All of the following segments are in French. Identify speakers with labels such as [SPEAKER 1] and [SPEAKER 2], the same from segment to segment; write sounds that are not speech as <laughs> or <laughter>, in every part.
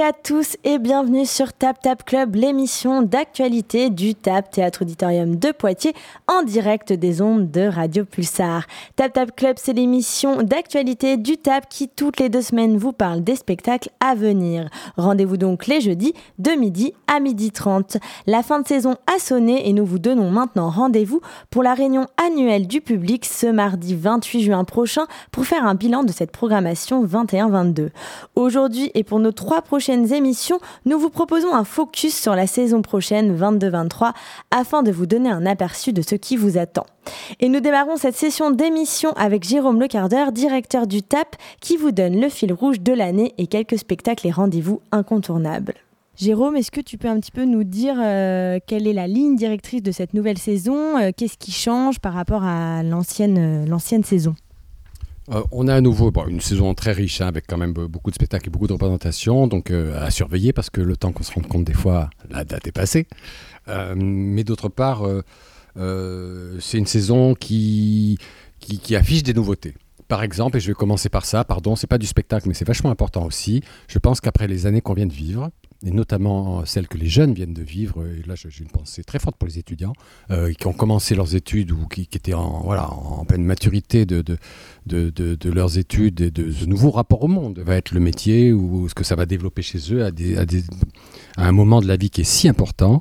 [SPEAKER 1] À tous et bienvenue sur Tap Tap Club, l'émission d'actualité du TAP Théâtre Auditorium de Poitiers en direct des ondes de Radio Pulsar. Tap Tap Club, c'est l'émission d'actualité du TAP qui toutes les deux semaines vous parle des spectacles à venir. Rendez-vous donc les jeudis de midi à midi 30. La fin de saison a sonné et nous vous donnons maintenant rendez-vous pour la réunion annuelle du public ce mardi 28 juin prochain pour faire un bilan de cette programmation 21-22. Aujourd'hui, et pour nos trois prochaines émissions, nous vous proposons un focus sur la saison prochaine 22-23 afin de vous donner un aperçu de ce qui vous attend. Et nous démarrons cette session d'émission avec Jérôme Lecardeur, directeur du TAP, qui vous donne le fil rouge de l'année et quelques spectacles et rendez-vous incontournables. Jérôme, est-ce que tu peux un petit peu nous dire euh, quelle est la ligne directrice de cette nouvelle saison? Euh, Qu'est-ce qui change par rapport à l'ancienne euh, saison?
[SPEAKER 2] Euh, on a à nouveau une saison très riche, hein, avec quand même beaucoup de spectacles et beaucoup de représentations, donc euh, à surveiller parce que le temps qu'on se rende compte des fois, la date est passée. Euh, mais d'autre part, c'est une saison qui, qui, affiche des nouveautés. Par exemple, et je vais commencer par ça, pardon, c'est pas du spectacle, mais c'est vachement important aussi. Je pense qu'après les années qu'on vient de vivre, et notamment celles que les jeunes viennent de vivre. Et là, j'ai une pensée très forte pour les étudiants euh, qui ont commencé leurs études ou qui, étaient en, voilà, en pleine maturité de, de, de, leurs études et de ce nouveau rapport au monde. Va être le métier ou ce que ça va développer chez eux à, des, à un moment de la vie qui est si important.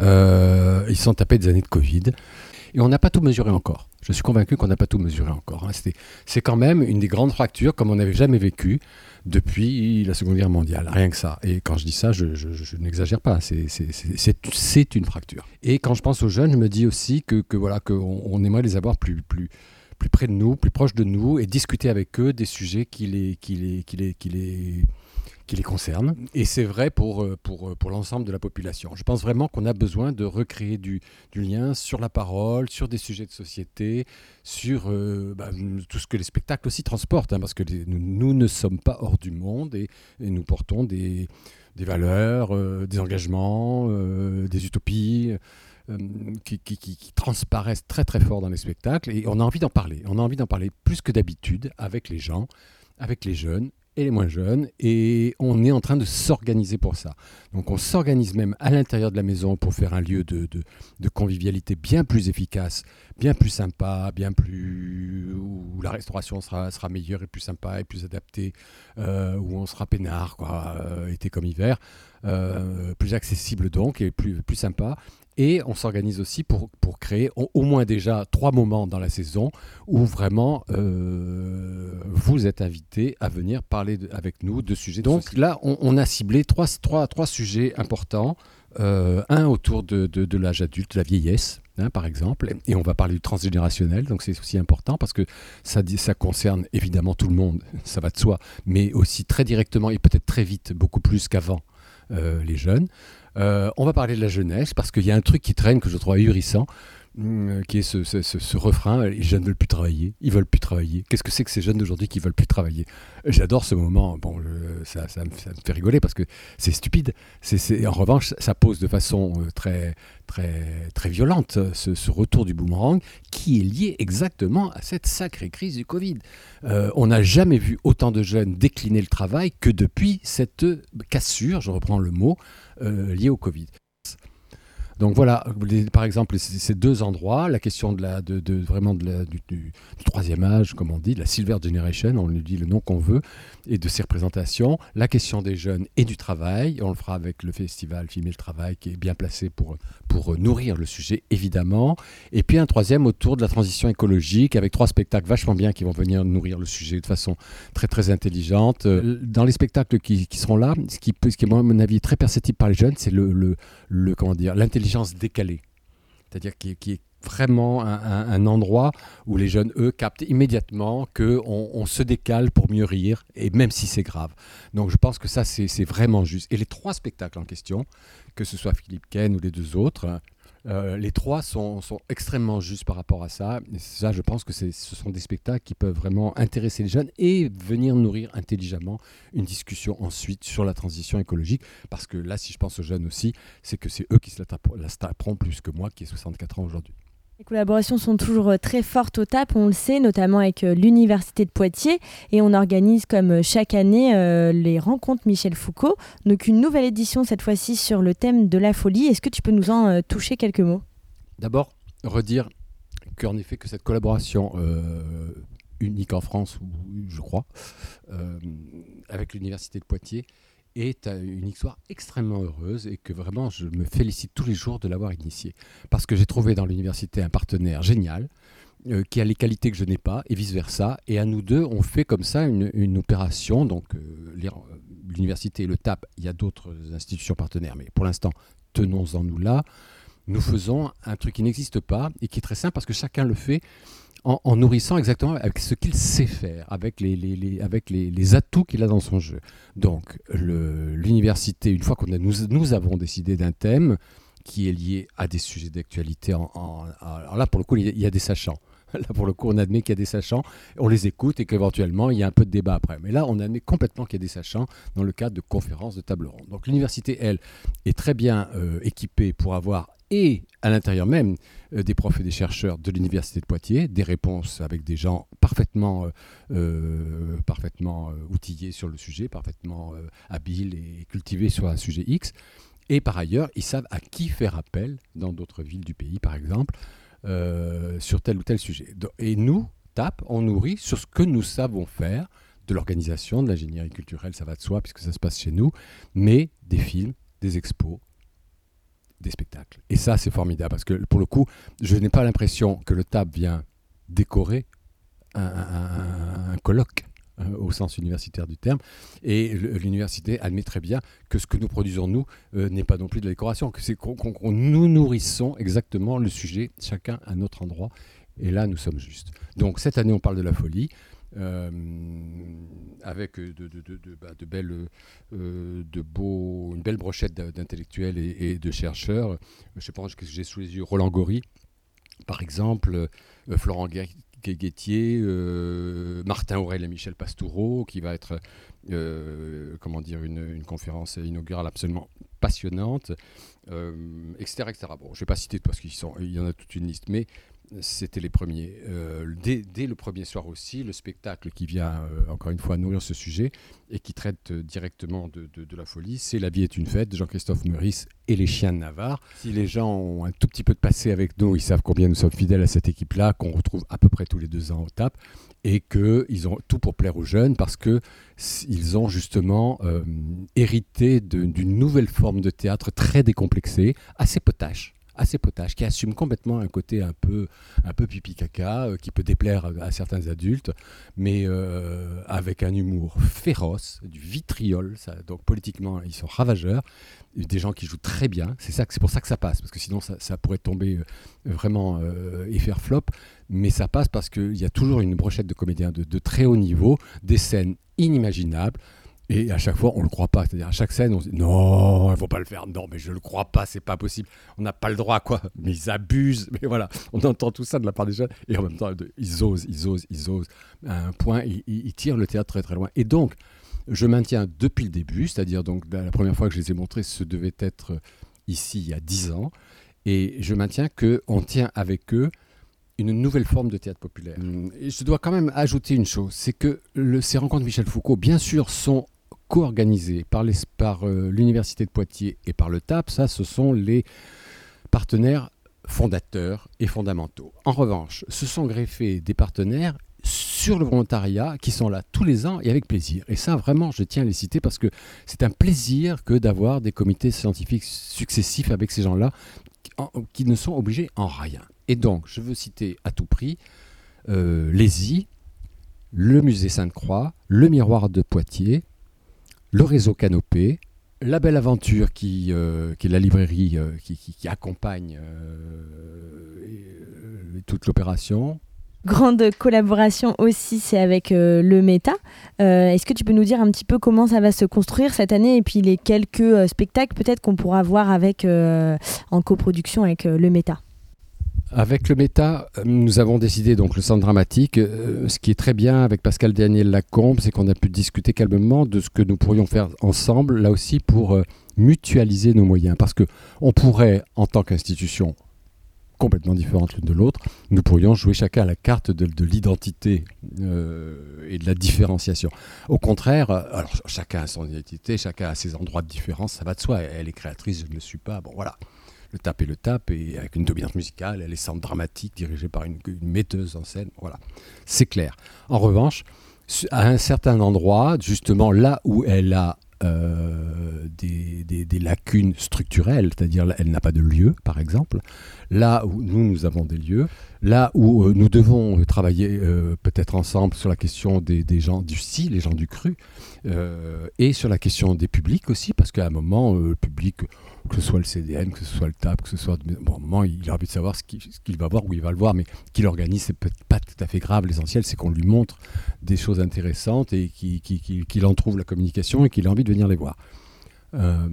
[SPEAKER 2] Euh, ils sont tapés des années de Covid. Et on n'a pas tout mesuré encore. Je suis convaincu qu'on n'a pas tout mesuré encore. Hein. C'est quand même une des grandes fractures comme on n'avait jamais vécu depuis la Seconde Guerre mondiale. Rien que ça. Et quand je dis ça, je, n'exagère pas. C'est une fracture. Et quand je pense aux jeunes, je me dis aussi que, voilà qu'on on aimerait les avoir plus, plus, plus près de nous, plus proches de nous, et discuter avec eux des sujets qui les, qui les, qui les, qui les qui les concerne. Et c'est vrai pour, euh, pour, euh, pour l'ensemble de la population. Je pense vraiment qu'on a besoin de recréer du, lien sur la parole, sur des sujets de société, sur euh, bah, tout ce que les spectacles aussi transportent, hein, parce que nous, ne sommes pas hors du monde et, nous portons des, valeurs, des engagements, des utopies. Qui, qui, transparaissent très très fort dans les spectacles et on a envie d'en parler. On a envie d'en parler plus que d'habitude avec les gens, avec les jeunes les moins jeunes. Et on est en train de s'organiser pour ça. Donc on s'organise même à l'intérieur de la maison pour faire un lieu de, de, convivialité bien plus efficace, bien plus sympa, bien plus... où la restauration sera, sera meilleure et plus sympa et plus adaptée, euh, où on sera peinard, quoi, euh, été comme hiver. Euh, plus accessible donc et plus, plus sympa. Et on s'organise aussi pour, pour créer au, moins déjà trois moments dans la saison où vraiment euh, vous êtes invité à venir parler avec nous de sujets. Donc là, on, a ciblé trois, trois, trois sujets importants. Euh, un autour de, de, l'âge adulte, la vieillesse, hein, par exemple, et on va parler du transgénérationnel, donc c'est aussi important parce que ça, ça concerne évidemment tout le monde, <laughs> ça va de soi, mais aussi très directement et peut-être très vite, beaucoup plus qu'avant, euh, les jeunes. Euh, on va parler de la jeunesse parce qu'il y a un truc qui traîne que je trouve ahurissant. Mm, qui est ce, refrain, les jeunes ne veulent plus travailler, ils veulent plus travailler. Qu'est-ce que c'est que ces jeunes d'aujourd'hui qui veulent plus travailler? J'adore ce moment, bon, ça, me, fait rigoler parce que c'est stupide. en revanche, ça pose de façon euh, très, très, très violente ce, retour du boomerang qui est lié exactement à cette sacrée crise du Covid. Euh, on n'a jamais vu autant de jeunes décliner le travail que depuis cette cassure, je reprends le mot, euh, liée au Covid. Donc voilà, par exemple, ces deux endroits, la question de la, de, vraiment de du, troisième âge, comme on dit, de la Silver Generation, on lui dit le nom qu'on veut, et de ses représentations, la question des jeunes et du travail, on le fera avec le festival Filmer le Travail, qui est bien placé pour, pour nourrir le sujet, évidemment, et puis un troisième autour de la transition écologique, avec trois spectacles vachement bien qui vont venir nourrir le sujet de façon très très intelligente. Euh, dans les spectacles qui, seront là, ce qui, ce qui est, à mon avis, très perceptible par les jeunes, c'est le, le, le, comment dire, l'intelligence décalée. C'est-à-dire qui, qui, est vraiment un, endroit où les jeunes, eux, captent immédiatement qu'on on se décale pour mieux rire, et même si c'est grave. Donc je pense que ça, c'est vraiment juste. Et les trois spectacles en question, que ce soit Philippe Ken ou les deux autres, euh, les trois sont, extrêmement justes par rapport à ça. Je pense que ce sont des spectacles qui peuvent vraiment intéresser les jeunes et venir nourrir intelligemment une discussion ensuite sur la transition écologique. Parce que là, si je pense aux jeunes aussi, c'est que c'est eux qui se la taperont plus que moi, qui ai 64 ans aujourd'hui.
[SPEAKER 1] Les collaborations sont toujours euh, très fortes au TAP, on le sait, notamment avec euh, l'Université de Poitiers. Et on organise comme euh, chaque année les rencontres Michel Foucault. Donc une nouvelle édition cette fois-ci sur le thème de la folie. Est-ce que tu peux nous en toucher quelques mots?
[SPEAKER 2] D'abord, redire qu'en effet que cette collaboration unique en France, je crois, avec l'Université de Poitiers, est une histoire extrêmement heureuse et que vraiment je me félicite tous les jours de l'avoir initiée. Parce que j'ai trouvé dans l'université un partenaire génial euh, qui a les qualités que je n'ai pas et vice-versa. Et à nous deux, on fait comme ça une, opération. Donc euh, l'université et le TAP, il y a d'autres institutions partenaires, mais pour l'instant, tenons-en nous là. Nous faisons un truc qui n'existe pas et qui est très simple parce que chacun le fait en, nourrissant exactement avec ce qu'il sait faire, avec les, avec les, atouts qu'il a dans son jeu. Donc l'université, une fois qu'on nous, nous avons décidé d'un thème qui est lié à des sujets d'actualité, alors là pour le coup il y a des sachants. <laughs> Là, pour le coup, on admet qu'il y a des sachants, on les écoute et qu'éventuellement, il y a un peu de débat après. Mais là, on admet complètement qu'il y a des sachants dans le cadre de conférences, de table ronde. Donc l'université, elle, est très bien euh, équipée pour avoir et à l'intérieur même euh, des profs et des chercheurs de l'Université de Poitiers, des réponses avec des gens parfaitement, euh, parfaitement outillés sur le sujet, parfaitement habiles et cultivés sur un sujet X. Et par ailleurs, ils savent à qui faire appel dans d'autres villes du pays, par exemple, sur tel ou tel sujet. Et nous, TAP, on nourrit sur ce que nous savons faire de l'organisation, de l'ingénierie culturelle, ça va de soi puisque ça se passe chez nous, mais des films, des expos, des spectacles. Et ça, c'est formidable parce que pour le coup, je n'ai pas l'impression que le TAP vient décorer un, colloque euh, au sens universitaire du terme. Et l'université admet très bien que ce que nous produisons, nous, euh, n'est pas non plus de la décoration, que c'est qu'on nous nourrissons exactement le sujet, chacun à notre endroit. Et là, nous sommes justes. Donc cette année, on parle de la folie. Euh, avec de, bah, belles, euh, une belle brochette d'intellectuels et, de chercheurs. Je pense que j'ai sous les yeux Roland Gori, par exemple, euh, Florent Guettier, Martin Aurel et Michel Pastoureau, qui va être comment dire, une, conférence inaugurale absolument passionnante, etc., etc. Bon, je ne vais pas citer parce qu'il y en a toute une liste, mais c'était les premiers. Euh, dès, le premier soir aussi, le spectacle qui vient, euh, encore une fois, nourrir ce sujet et qui traite euh, directement de, la folie, c'est La vie est une fête de Jean-Christophe Meurice et Les chiens de Navarre. Si les gens ont un tout petit peu de passé avec nous, ils savent combien nous sommes fidèles à cette équipe-là, qu'on retrouve à peu près tous les deux ans au TAP, et qu'ils ont tout pour plaire aux jeunes parce qu'ils ont justement hérité d'une nouvelle forme de théâtre très décomplexée, assez potache assez potache, qui assume complètement un côté un peu, un peu pipi caca, euh, qui peut déplaire à, certains adultes, mais euh, avec un humour féroce, du vitriol. Ça, donc politiquement, ils sont ravageurs, des gens qui jouent très bien. C'est ça, c'est pour ça que ça passe, parce que sinon ça, pourrait tomber euh, vraiment et faire flop. Mais ça passe parce qu'il y a toujours une brochette de comédiens de, de très haut niveau, des scènes inimaginables. Et à chaque fois, on ne le croit pas. C'est-à-dire, à chaque scène, on se dit non, il ne faut pas le faire. Non, mais je ne le crois pas, c'est pas possible. On n'a pas le droit, quoi. Mais ils abusent. Mais voilà, on entend tout ça de la part des jeunes. Et en même temps, ils osent, ils osent, ils osent. À un point, ils, tirent le théâtre très, très loin. Et donc, je maintiens depuis le début, c'est-à-dire, donc, la première fois que je les ai montrés, ce devait être ici, il y a dix ans. Et je maintiens qu'on tient avec eux une nouvelle forme de théâtre populaire. Et je dois quand même ajouter une chose, c'est que le, ces rencontres Michel Foucault, bien sûr, sont co-organisé par, euh, l'Université de Poitiers et par le TAP, ça, ce sont les partenaires fondateurs et fondamentaux. En revanche, se sont greffés des partenaires sur le volontariat qui sont là tous les ans et avec plaisir. Et ça, vraiment, je tiens à les citer parce que c'est un plaisir que d'avoir des comités scientifiques successifs avec ces gens-là qui, ne sont obligés en rien. Et donc, je veux citer à tout prix euh, le musée Sainte-Croix, le miroir de Poitiers, le réseau Canopé, la belle aventure qui, euh, est la librairie euh, qui, accompagne euh, toute l'opération.
[SPEAKER 1] Grande collaboration aussi, c'est avec le Méta. Est-ce que tu peux nous dire un petit peu comment ça va se construire cette année et puis les quelques spectacles peut-être qu'on pourra voir avec, en coproduction avec le Méta
[SPEAKER 2] avec le méta, euh, nous avons décidé donc le centre dramatique. Euh, ce qui est très bien avec Pascal Daniel Lacombe, c'est qu'on a pu discuter calmement de ce que nous pourrions faire ensemble, là aussi pour euh, mutualiser nos moyens. Parce que on pourrait, en tant qu'institution complètement différentes l'une de l'autre, nous pourrions jouer chacun à la carte de, l'identité et de la différenciation. Au contraire, chacun a son identité, chacun a ses endroits de différence, ça va de soi. Elle est créatrice, je ne le suis pas. Bon, voilà le tap et le tap, et avec une dominante musicale, elle est centre dramatique, dirigée par une, metteuse en scène. Voilà, c'est clair. En revanche, à un certain endroit, justement là où elle a euh, des, des, lacunes structurelles, c'est-à-dire elle n'a pas de lieu, par exemple, là où nous, nous avons des lieux, là où euh, nous devons travailler euh, peut-être ensemble sur la question des, gens du si, les gens du cru, et sur la question des publics aussi, parce qu'à un moment, le public que ce soit le CDN, que ce soit le TAP, que ce soit. Bon, moment, il a envie de savoir ce qu'il va voir, où il va le voir, mais qu'il organise, c'est peut-être pas tout à fait grave. L'essentiel, c'est qu'on lui montre des choses intéressantes et qu'il en trouve la communication et qu'il a envie de venir les voir. Euh,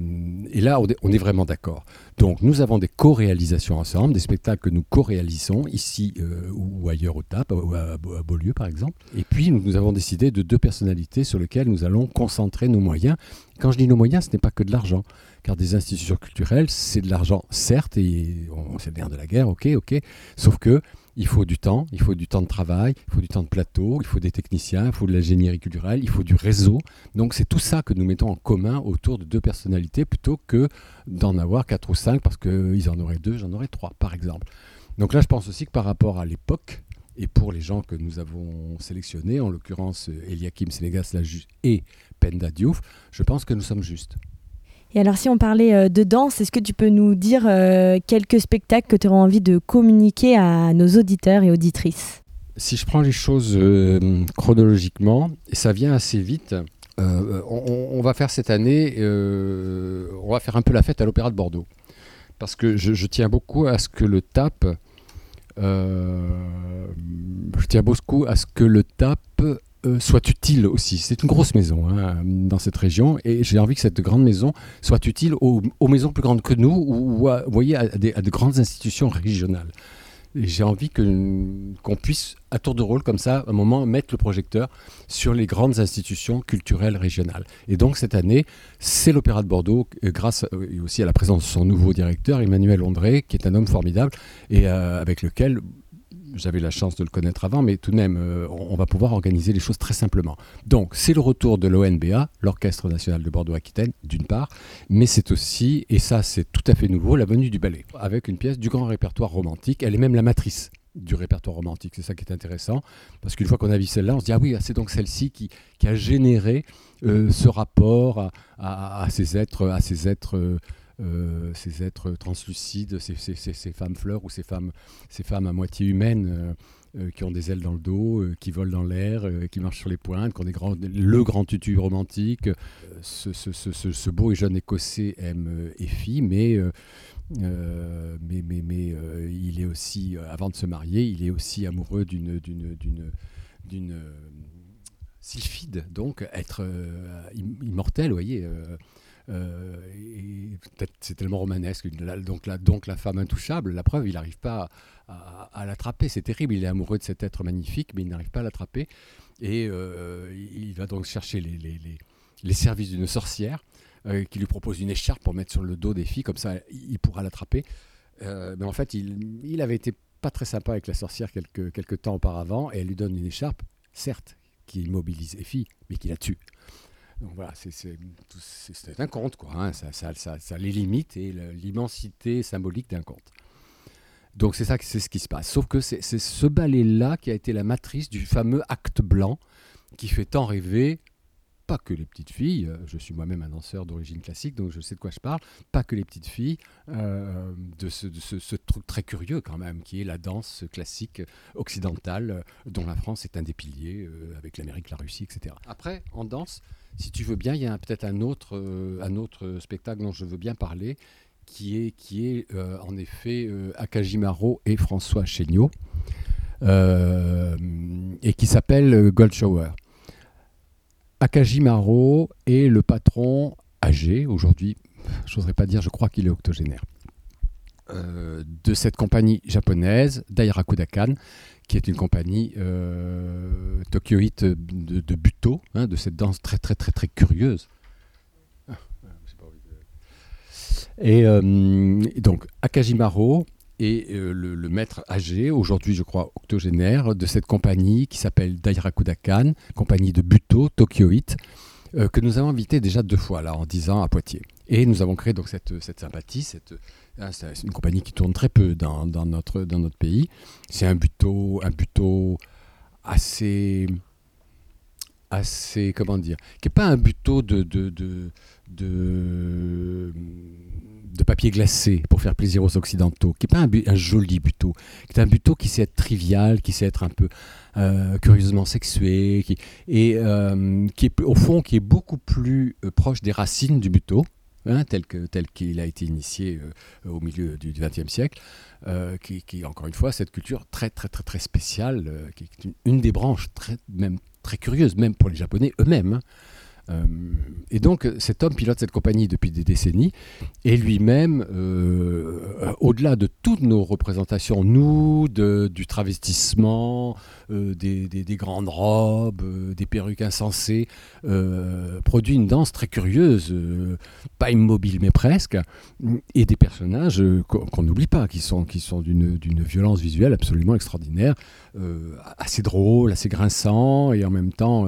[SPEAKER 2] et là, on est, vraiment d'accord. Donc, nous avons des co-réalisations ensemble, des spectacles que nous co-réalisons ici euh, ou ailleurs au TAP, à, Beaulieu par exemple. Et puis, nous, avons décidé de deux personnalités sur lesquelles nous allons concentrer nos moyens. Quand je dis nos moyens, ce n'est pas que de l'argent car des institutions culturelles, c'est de l'argent, certes, et c'est le de la guerre, ok, ok, sauf que il faut du temps, il faut du temps de travail, il faut du temps de plateau, il faut des techniciens, il faut de l'ingénierie culturelle, il faut du réseau. Donc c'est tout ça que nous mettons en commun autour de deux personnalités plutôt que d'en avoir quatre ou cinq parce qu'ils en auraient deux, j'en aurais trois par exemple. Donc là je pense aussi que par rapport à l'époque, et pour les gens que nous avons sélectionnés, en l'occurrence Eliakim Sénégas et Penda Diouf, je pense que nous sommes justes.
[SPEAKER 1] Et alors, si on parlait euh, de danse, est-ce que tu peux nous dire euh, quelques spectacles que tu auras envie de communiquer à nos auditeurs et auditrices?
[SPEAKER 2] Si je prends les choses euh, chronologiquement, et ça vient assez vite, on, va faire cette année, on va faire un peu la fête à l'Opéra de Bordeaux. Parce que je, je, tiens beaucoup à ce que le TAP, je tiens beaucoup à ce que le TAP euh, soit utile aussi. C'est une grosse maison hein, dans cette région et j'ai envie que cette grande maison soit utile aux, maisons plus grandes que nous ou, à, voyez, à, des, de grandes institutions régionales. J'ai envie qu'on puisse, à tour de rôle, comme ça, à un moment, mettre le projecteur sur les grandes institutions culturelles régionales. Et donc, cette année, c'est l'Opéra de Bordeaux, euh, grâce euh, aussi à la présence de son nouveau directeur, Emmanuel Ondré, qui est un homme formidable et avec lequel j'avais la chance de le connaître avant, mais tout de même, euh, on va pouvoir organiser les choses très simplement. Donc, c'est le retour de l'ONBA, l'Orchestre national de Bordeaux-Aquitaine, d'une part, mais c'est aussi, et ça c'est tout à fait nouveau, la venue du ballet, avec une pièce du grand répertoire romantique. Elle est même la matrice du répertoire romantique. C'est ça qui est intéressant, parce qu'une fois qu'on a vu celle-là, on se dit, ah oui, c'est donc celle-ci qui, a généré euh, ce rapport à, ces êtres, à ces êtres euh, ces êtres translucides, ces, femmes fleurs ou ces femmes, ces femmes à moitié humaines euh, euh, qui ont des ailes dans le dos, qui volent dans l'air, qui marchent sur les pointes, qui ont des le grand tutu romantique. Ce, beau et jeune Écossais aime Effie, mais mais, mais, mais il est aussi, avant de se marier, il est aussi amoureux d'une d'une sylphide, donc être immortel, vous voyez. Euh, c'est tellement romanesque. Donc la, donc la femme intouchable, la preuve, il n'arrive pas à, l'attraper. C'est terrible. Il est amoureux de cet être magnifique, mais il n'arrive pas à l'attraper. Et euh, il va donc chercher les, services d'une sorcière euh, qui lui propose une écharpe pour mettre sur le dos des filles, comme ça il pourra l'attraper. mais en fait, il, avait été pas très sympa avec la sorcière quelques, quelques temps auparavant, et elle lui donne une écharpe, certes, qui immobilise filles, mais qui la tue. Voilà, c'est un conte, quoi. Hein. Ça, les limites et l'immensité symbolique d'un conte. Donc c'est ça, c'est ce qui se passe. Sauf que c'est ce ballet-là qui a été la matrice du fameux acte blanc qui fait tant rêver pas que les petites filles, euh, je suis moi-même un danseur d'origine classique, donc je sais de quoi je parle, pas que les petites filles, euh, de, ce, truc très curieux quand même, qui est la danse classique occidentale, euh, dont la France est un des piliers, avec l'Amérique, la Russie, etc. Après, en danse, si tu veux bien, il y a peut-être un autre, un autre spectacle dont je veux bien parler, qui est, qui est en effet Akajimaro et François Chéniaud, et qui s'appelle Gold Shower. Akajimaro est le patron âgé, aujourd'hui, je n'oserais pas dire, je crois qu'il est octogénaire, euh, de cette compagnie japonaise, Daira Kodakan, qui est une compagnie euh, tokyoïte de, buto, hein, de cette danse très très très très curieuse. Et euh, donc Akajimaro et le, maître âgé, aujourd'hui je crois octogénaire, de cette compagnie qui s'appelle Dairakudakan, compagnie de Buto, Tokyo It, que nous avons invité déjà deux fois là en dix ans à Poitiers. Et nous avons créé donc cette, cette sympathie, cette, ah, c'est une compagnie qui tourne très peu dans, dans notre, dans notre pays. C'est un buto, un buto assez, assez, comment dire, qui n'est pas un buto de, de, de, papier glacé pour faire plaisir aux Occidentaux, qui n'est pas un, joli buto, qui est un buto qui sait être trivial, qui sait être un peu euh, curieusement sexué, et euh, qui est au fond qui est beaucoup plus euh, proche des racines du buto Hein, tel qu'il tel a été initié au milieu du XXe siècle, qui, qui, encore une fois, cette culture très très très très spéciale, qui est une, des branches très, même très même pour les Japonais eux-mêmes. Hein. Euh, et donc cet homme pilote cette compagnie depuis des décennies et lui-même, euh, au-delà de toutes nos représentations, nous, de, du travestissement, euh, des, des, grandes robes, des perruques insensées, produit une danse très curieuse, pas immobile mais presque, et des personnages qu'on n'oublie pas, qui sont, qui sont d'une violence visuelle absolument extraordinaire, assez drôle, assez grinçant et en même temps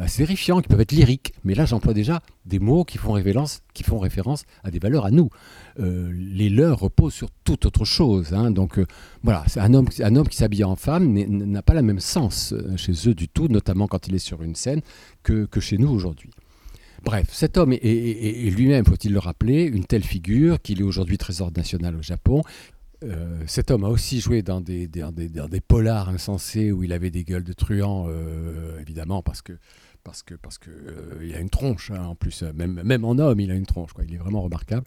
[SPEAKER 2] assez terrifiants, qui peuvent être lyriques. Mais là, j'emploie déjà des mots qui font, référence, qui font référence à des valeurs à nous. Euh, les leurs reposent sur toute autre chose. Hein. Donc euh, voilà, un homme, un homme qui s'habille en femme n'a pas le même sens euh, chez eux du tout, notamment quand il est sur une scène, que, que chez nous aujourd'hui. Bref, cet homme est, lui-même, faut-il le rappeler, une telle figure qu'il est aujourd'hui trésor national au Japon, cet homme a aussi joué dans des, des, des, polars insensés où il avait des gueules de truands, évidemment, parce que parce que parce que euh, il a une tronche hein, en plus euh, même même en homme il a une tronche quoi. Il est vraiment remarquable.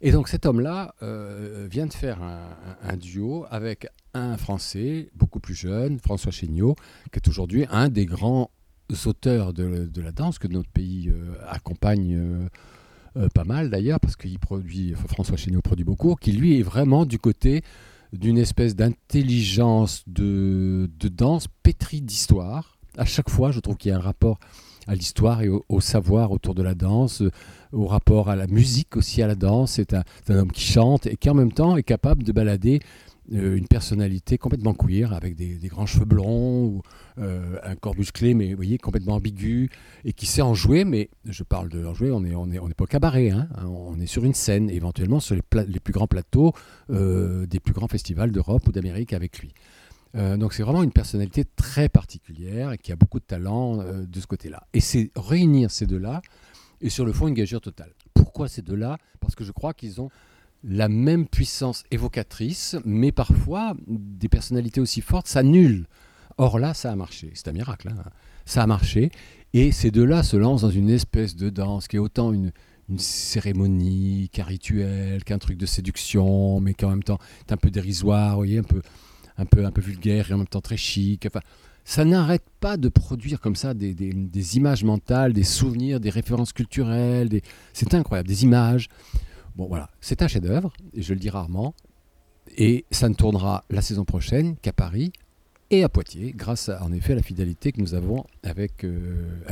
[SPEAKER 2] Et donc cet homme là euh, vient de faire un, duo avec un français beaucoup plus jeune François Chéniaud qui est aujourd'hui un des grands auteurs de, de, la danse que notre pays accompagne pas mal d'ailleurs parce qu'il produit François Chéniaud produit beaucoup qui lui est vraiment du côté d'une espèce d'intelligence de, de danse pétrie d'histoire à chaque fois, je trouve qu'il y a un rapport à l'histoire et au, savoir autour de la danse, au rapport à la musique aussi à la danse. C'est un, homme qui chante et qui en même temps est capable de balader euh, une personnalité complètement queer avec des, grands cheveux blonds euh, un corps musclé mais vous voyez complètement ambigu et qui sait en jouer mais je parle de en jouer on est on est on n'est pas au cabaret hein, on est sur une scène éventuellement sur les, plus grands plateaux euh, des plus grands festivals d'Europe ou d'Amérique avec lui euh, donc c'est vraiment une personnalité très particulière et qui a beaucoup de talent euh, de ce côté-là. Et c'est réunir ces deux-là et sur le fond une gageure totale. Pourquoi ces deux-là? Parce que je crois qu'ils ont la même puissance évocatrice, mais parfois des personnalités aussi fortes s'annulent. Or là, ça a marché. C'est un miracle. Hein. ça a marché. Et ces deux-là se lancent dans une espèce de danse qui est autant une, cérémonie qu'un rituel, qu'un truc de séduction, mais qui en même temps est un peu dérisoire, un peu, un peu, un peu vulgaire et en même temps très chic. Enfin, ça n'arrête pas de produire comme ça des, images mentales, des souvenirs, des références culturelles. C'est incroyable, des images. Bon voilà, c'est un chef-d'œuvre, je le dis rarement. Et ça ne tournera la saison prochaine qu'à Paris et à Poitiers, grâce en effet à la fidélité que nous avons avec euh.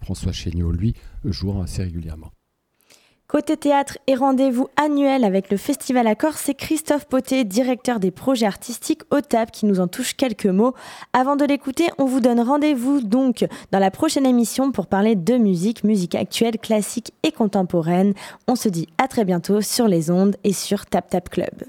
[SPEAKER 2] François Chéniaud, lui, joue assez régulièrement.
[SPEAKER 1] Côté théâtre et rendez-vous annuel avec le Festival Accord, c'est Christophe Poté, directeur des projets artistiques au TAP, qui nous en touche quelques mots. Avant de l'écouter, on vous donne rendez-vous donc dans la prochaine émission pour parler de musique, musique actuelle, classique et contemporaine. On se dit à très bientôt sur les ondes et sur Tap Tap Club.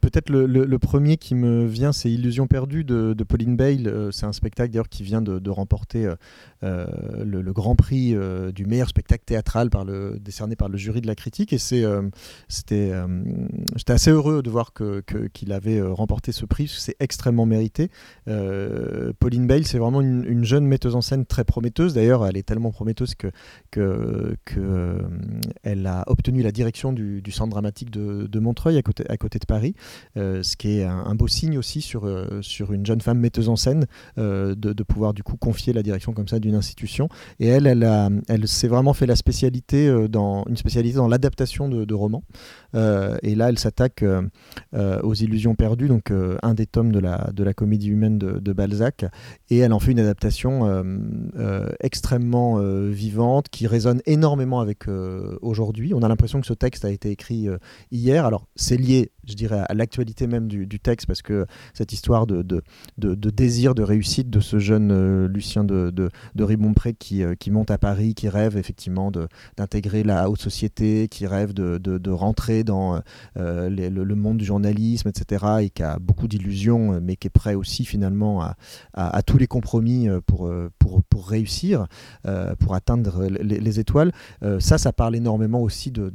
[SPEAKER 3] Peut-être le, premier qui me vient, c'est Illusion perdue de, Pauline Bale. Euh, c'est un spectacle d'ailleurs qui vient de, remporter euh, euh, le, grand prix du meilleur spectacle théâtral décerné par le jury de la critique. Et c'était, j'étais assez heureux de voir qu'il avait remporté ce prix. C'est extrêmement mérité. Pauline Bale, c'est vraiment une, jeune metteuse en scène très prometteuse. D'ailleurs, elle est tellement prometteuse que, que, a obtenu la direction du, centre dramatique de, Montreuil à côté, à côté de Paris, ce qui est un, beau signe aussi sur, euh, sur une jeune femme metteuse en scène euh, de, pouvoir du coup confier la direction comme ça d'une institution. Et elle, elle, elle s'est vraiment fait la spécialité dans une spécialité dans l'adaptation de, romans. et là, elle s'attaque aux illusions perdues, donc un des tomes de la, de la comédie humaine de, Balzac. Et elle en fait une adaptation extrêmement vivante qui résonne énormément avec aujourd'hui. On a l'impression que ce texte a été écrit hier. Alors, c'est lié je dirais, à l'actualité même du, texte, parce que cette histoire de, désir, de réussite de ce jeune Lucien de, de, Ribompré qui, qui monte à Paris, qui rêve effectivement d'intégrer la haute société, qui rêve de, rentrer dans le, monde du journalisme, etc., et qui a beaucoup d'illusions, mais qui est prêt aussi finalement à, tous les compromis pour, réussir, pour atteindre les, étoiles. ça, ça parle énormément aussi de,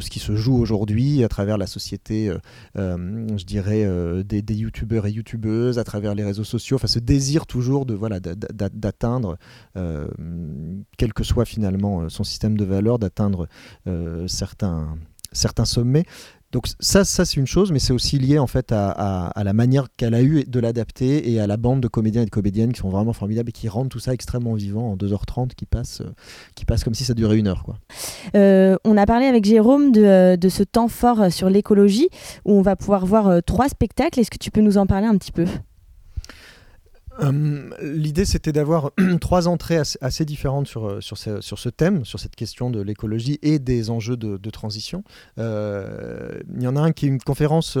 [SPEAKER 3] ce qui se joue aujourd'hui à travers la société, euh, euh, je dirais, euh, des, des youtubeurs et youtubeuses, à travers les réseaux sociaux, enfin ce désir toujours de voilà d'atteindre, quel que soit finalement son système de valeurs, d'atteindre certains certains sommets. Donc ça, ça c'est une chose, mais c'est aussi lié en fait à, la manière qu'elle a eu de l'adapter et à la bande de comédiens et de comédiennes qui sont vraiment formidables et qui rendent tout ça extrêmement vivant en 2h30 qui passe, euh, qui passe comme si ça durait une heure. Quoi.
[SPEAKER 1] Euh, on a parlé avec Jérôme de, de, ce temps fort sur l'écologie où on va pouvoir voir euh, trois spectacles. Est-ce que tu peux nous en parler un petit peu?
[SPEAKER 3] Euh, l'idée, c'était d'avoir <clears throat> trois entrées assez, différentes sur, euh, sur, ce, sur, ce, thème, sur cette question de l'écologie et des enjeux de, transition. Euh, il y en a un qui est une conférence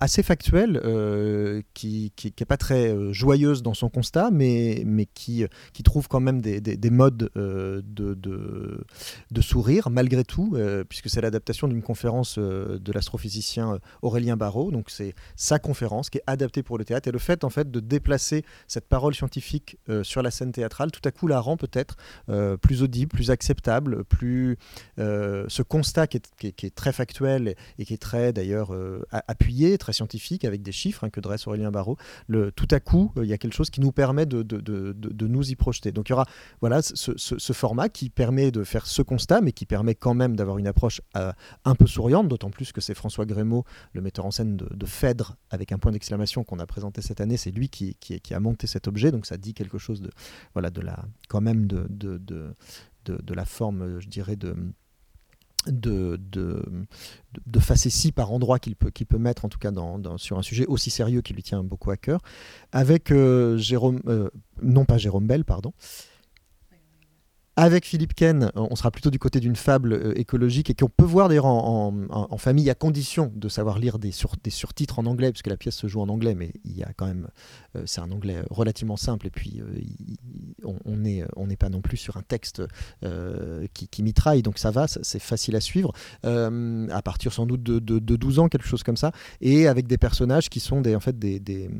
[SPEAKER 3] assez factuelle, qui n'est pas très joyeuse dans son constat, mais, mais qui, qui trouve quand même des, des, modes de, de, sourire, malgré tout, puisque c'est l'adaptation d'une conférence de l'astrophysicien Aurélien Barraud. Donc, c'est sa conférence qui est adaptée pour le théâtre. Et le fait, en fait, de déplacer cette parole scientifique euh, sur la scène théâtrale, tout à coup la rend peut-être euh, plus audible, plus acceptable, plus euh, ce constat qui est, très factuel et, qui est très d'ailleurs appuyé, très scientifique, avec des chiffres hein, que dresse Aurélien Barraud, tout à coup il y a quelque chose qui nous permet de, de, nous y projeter. Donc il y aura voilà, ce, format qui permet de faire ce constat, mais qui permet quand même d'avoir une approche un peu souriante, d'autant plus que c'est François Grémaud, le metteur en scène de, Phèdre, avec un point d'exclamation qu'on a présenté cette année, c'est lui qui, qui, qui a monter cet objet, donc ça dit quelque chose de, voilà, de la, quand même de, de, de, de, la forme, je dirais, de, de, de, de facétie par endroit qu'il peut, peut mettre, en tout cas dans, sur un sujet aussi sérieux qui lui tient beaucoup à cœur, avec euh, Jérôme, euh, non pas Jérôme Bell, pardon, avec Philippe Ken, on sera plutôt du côté d'une fable euh, écologique et qu'on peut voir d'ailleurs en, famille à condition de savoir lire des, sur, des surtitres en anglais, puisque la pièce se joue en anglais, mais il y a quand même, euh, c'est un anglais relativement simple et puis euh, on n'est on pas non plus sur un texte qui, mitraille, donc ça va, c'est facile à suivre, à partir sans doute de, de, 12 ans, quelque chose comme ça, et avec des personnages qui sont des, en fait des, des,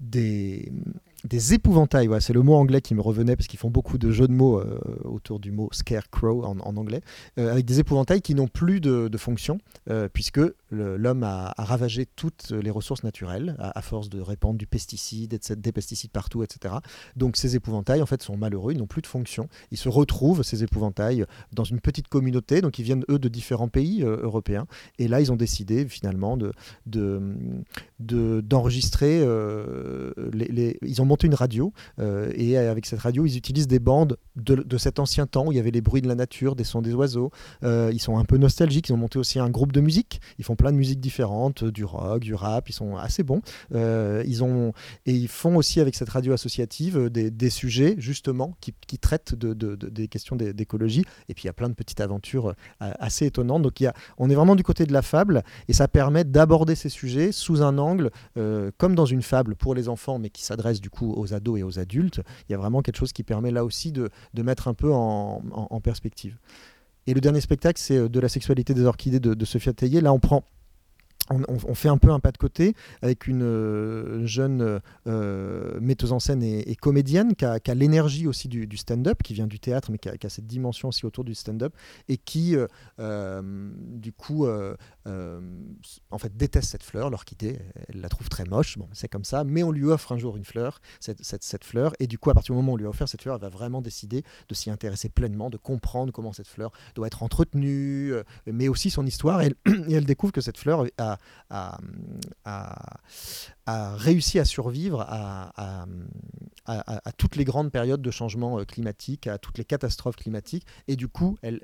[SPEAKER 3] des des épouvantails, c'est le mot anglais qui me revenait parce qu'ils font beaucoup de jeux de mots euh, autour du mot scarecrow en, anglais, euh, avec des épouvantails qui n'ont plus de, fonction euh, puisque l'homme a, ravagé toutes les ressources naturelles à, force de répandre du pesticide, des pesticides partout, etc. Donc ces épouvantails en fait sont malheureux, ils n'ont plus de fonction. Ils se retrouvent ces épouvantails dans une petite communauté, donc ils viennent eux de différents pays européens, et là ils ont décidé finalement de d'enregistrer les, ils ont une radio euh, et avec cette radio, ils utilisent des bandes de, cet ancien temps où il y avait les bruits de la nature, des sons des oiseaux. Euh, ils sont un peu nostalgiques. Ils ont monté aussi un groupe de musique. Ils font plein de musiques différentes, euh, du rock, du rap. Ils sont assez bons. ils ont et ils font aussi avec cette radio associative des, sujets justement qui, traitent de, des questions d'écologie. Et puis il y a plein de petites aventures assez étonnantes. Donc il y a, on est vraiment du côté de la fable et ça permet d'aborder ces sujets sous un angle comme dans une fable pour les enfants, mais qui s'adresse du coup aux ados et aux adultes, il y a vraiment quelque chose qui permet là aussi de, mettre un peu en, perspective. Et le dernier spectacle, c'est euh, De la sexualité des orchidées de, de Sophia Tellier. Là, on prend on, fait un peu un pas de côté avec une euh, jeune euh, metteuse en scène et, comédienne qui a, l'énergie aussi du, stand-up, qui vient du théâtre, mais qui a, cette dimension aussi autour du stand-up, et qui, euh, du coup, en fait, déteste cette fleur, l'orchidée. Elle la trouve très moche, bon, c'est comme ça, mais on lui offre un jour une fleur, cette, cette, fleur, et du coup, à partir du moment où on lui a offert cette fleur, elle va vraiment décider de s'y intéresser pleinement, de comprendre comment cette fleur doit être entretenue, mais aussi son histoire, <clears throat> et elle découvre que cette fleur a a, réussi à survivre à, toutes les grandes périodes de changement euh, climatique, à toutes les catastrophes climatiques. Et du coup, elle,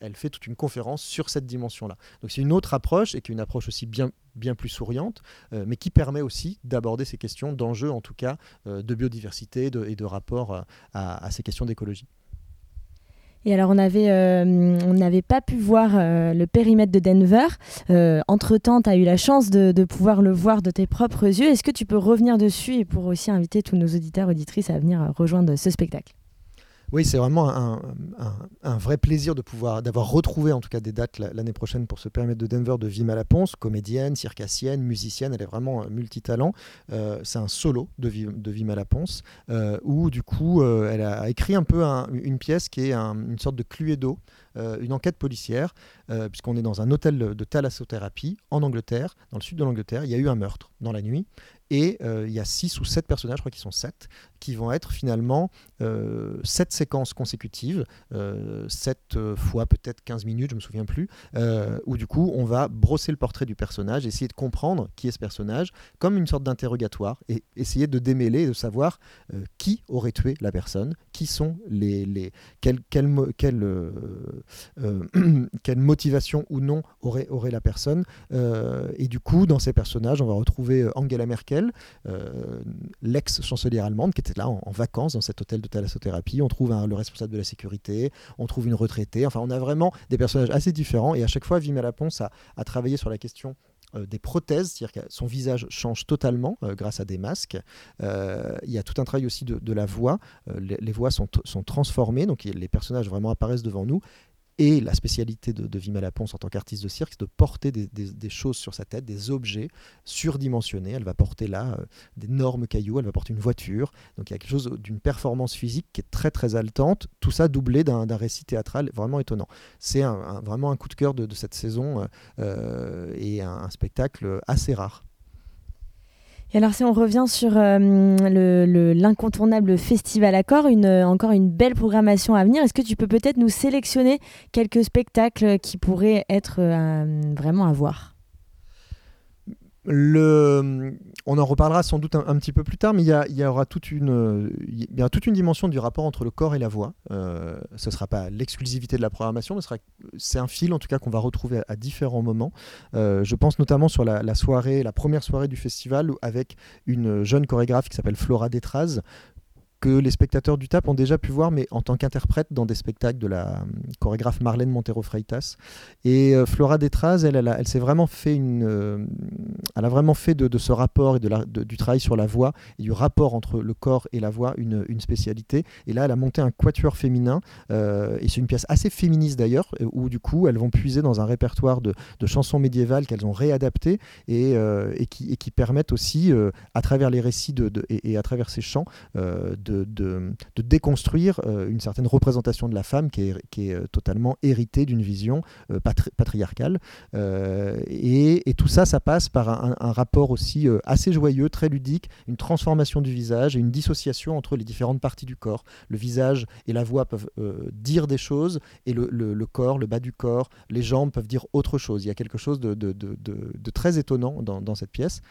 [SPEAKER 3] elle, fait toute une conférence sur cette dimension-là. Donc c'est une autre approche et qui est une approche aussi bien, plus souriante, euh, mais qui permet aussi d'aborder ces questions d'enjeux, en tout cas, euh, de biodiversité et de rapport à ces questions d'écologie.
[SPEAKER 1] Et alors, on avait, on n'avait pas pu voir le périmètre de Denver. Entre-temps, tu as eu la chance de, de, pouvoir le voir de tes propres yeux. Est-ce que tu peux revenir dessus et pour aussi inviter tous nos auditeurs, auditrices à venir rejoindre ce spectacle?
[SPEAKER 3] Oui, c'est vraiment un, vrai plaisir de pouvoir d'avoir retrouvé en tout cas des dates l'année prochaine pour se permettre de Denver de Vima Laponce, comédienne, circassienne, musicienne, elle est vraiment multitalent. Euh, c'est un solo de, de Vima Laponce euh, où du coup euh, elle a écrit un peu une pièce qui est une sorte de cluedo, une enquête policière, puisqu'on est dans un hôtel de thalassothérapie en Angleterre, dans le sud de l'Angleterre. Il y a eu un meurtre dans la nuit et il y a six ou sept personnages, je crois qu'ils sont sept, qui vont être finalement euh, sept séquences consécutives, euh, sept euh, fois peut-être 15 minutes, je me souviens plus, où du coup on va brosser le portrait du personnage, essayer de comprendre qui est ce personnage, comme une sorte d'interrogatoire, et essayer de démêler, de savoir qui aurait tué la personne, qui sont les... les quelle, quelle, quelle, <clears throat> quelle motivation ou non aurait, aurait la personne. et du coup, dans ces personnages, on va retrouver Angela Merkel, l'ex-chancelière allemande, qui était là en, vacances dans cet hôtel de thalassothérapie. On trouve le responsable de la sécurité, on trouve une retraitée. Enfin, on a vraiment des personnages assez différents. Et à chaque fois, Vima Laponce a, a travaillé sur la question euh, des prothèses, c'est-à-dire que son visage change totalement euh, grâce à des masques. Euh, il y a tout un travail aussi de, la voix. Les, voix sont, sont, transformées, donc les personnages vraiment apparaissent devant nous. Et la spécialité de, de Vima Laponce en tant qu'artiste de cirque, c'est de porter des, choses sur sa tête, des objets surdimensionnés. Elle va porter là euh, d'énormes cailloux, elle va porter une voiture. Donc il y a quelque chose d'une performance physique qui est très très haletante. Tout ça doublé d'un récit théâtral vraiment étonnant. C'est vraiment un coup de cœur de, cette saison euh, et un spectacle assez rare.
[SPEAKER 1] Et alors si on revient sur euh, l'incontournable Festival Accord, une, euh, encore une belle programmation à venir, est-ce que tu peux peut-être nous sélectionner quelques spectacles qui pourraient être euh, vraiment à voir?
[SPEAKER 3] On en reparlera sans doute un, petit peu plus tard, mais il y, aura toute une, toute une dimension du rapport entre le corps et la voix. Euh, ce ne sera pas l'exclusivité de la programmation, mais c'est un fil en tout cas qu'on va retrouver à, différents moments. Euh, je pense notamment sur la, soirée, la première soirée du festival avec une jeune chorégraphe qui s'appelle Flora Détraz, que les spectateurs du TAP ont déjà pu voir, mais en tant qu'interprète dans des spectacles de la euh, chorégraphe Marlène Montero Freitas. Et euh, Flora Détraz, elle, s'est vraiment fait une, euh, elle a vraiment fait de, ce rapport et de, du travail sur la voix et du rapport entre le corps et la voix une, spécialité. Et là, elle a monté un quatuor féminin, et c'est une pièce assez féministe d'ailleurs, où du coup, elles vont puiser dans un répertoire de, chansons médiévales qu'elles ont réadaptées et, qui, et, qui, permettent aussi, à travers les récits et, et, à travers ces chants, de de, déconstruire euh, une certaine représentation de la femme qui est, euh, totalement héritée d'une vision euh, patriarcale. Et, tout ça, ça passe par un, rapport aussi assez joyeux, très ludique, une transformation du visage et une dissociation entre les différentes parties du corps. Le visage et la voix peuvent dire des choses et le, corps, le bas du corps, les jambes peuvent dire autre chose. Il y a quelque chose de, très étonnant dans cette pièce.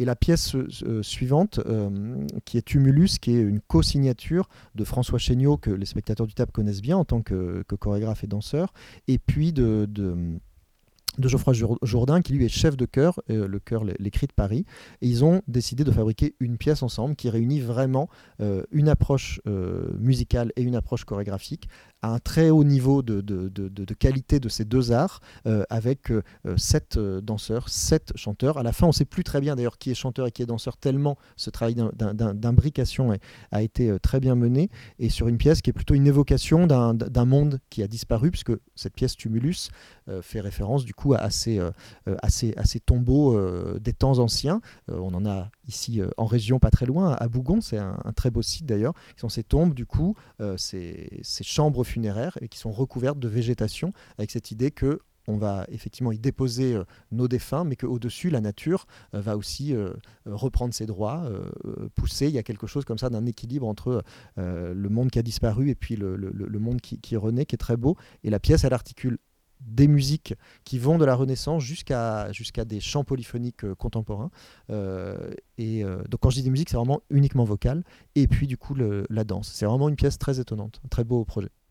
[SPEAKER 3] Et la pièce euh, suivante, euh, qui est Tumulus, qui est une co-signature de François Chéniaud, que les spectateurs du TAP connaissent bien en tant que, chorégraphe et danseur, et puis de, de Geoffroy Jourdain, qui lui est chef de chœur, euh, le chœur L'écrit de Paris. Et ils ont décidé de fabriquer une pièce ensemble qui réunit vraiment une approche musicale et une approche chorégraphique à un très haut niveau de, de, de, qualité de ces deux arts, euh, avec euh, sept euh, danseurs, sept chanteurs. À la fin, on ne sait plus très bien d'ailleurs qui est chanteur et qui est danseur, tellement ce travail d'imbrication a été très bien mené, et sur une pièce qui est plutôt une évocation d'un monde qui a disparu, puisque cette pièce Tumulus fait référence du coup à ces, à tombeaux des temps anciens. on en a ici en région, pas très loin, à Bougon, c'est un, très beau site d'ailleurs, qui sont ces tombes, du coup, ces, ces chambres funéraires et qui sont recouvertes de végétation, avec cette idée que on va effectivement y déposer euh, nos défunts, mais qu'au-dessus, la nature euh, va aussi euh, reprendre ses droits, pousser. Il y a quelque chose comme ça d'un équilibre entre le monde qui a disparu et puis le, monde qui, renaît, qui est très beau. Et la pièce, elle articule des musiques qui vont de la Renaissance jusqu'à jusqu'à des chants polyphoniques contemporains. et donc quand je dis des musiques, c'est vraiment uniquement vocal. Et puis du coup, la danse. C'est vraiment une pièce très étonnante, un très beau projet.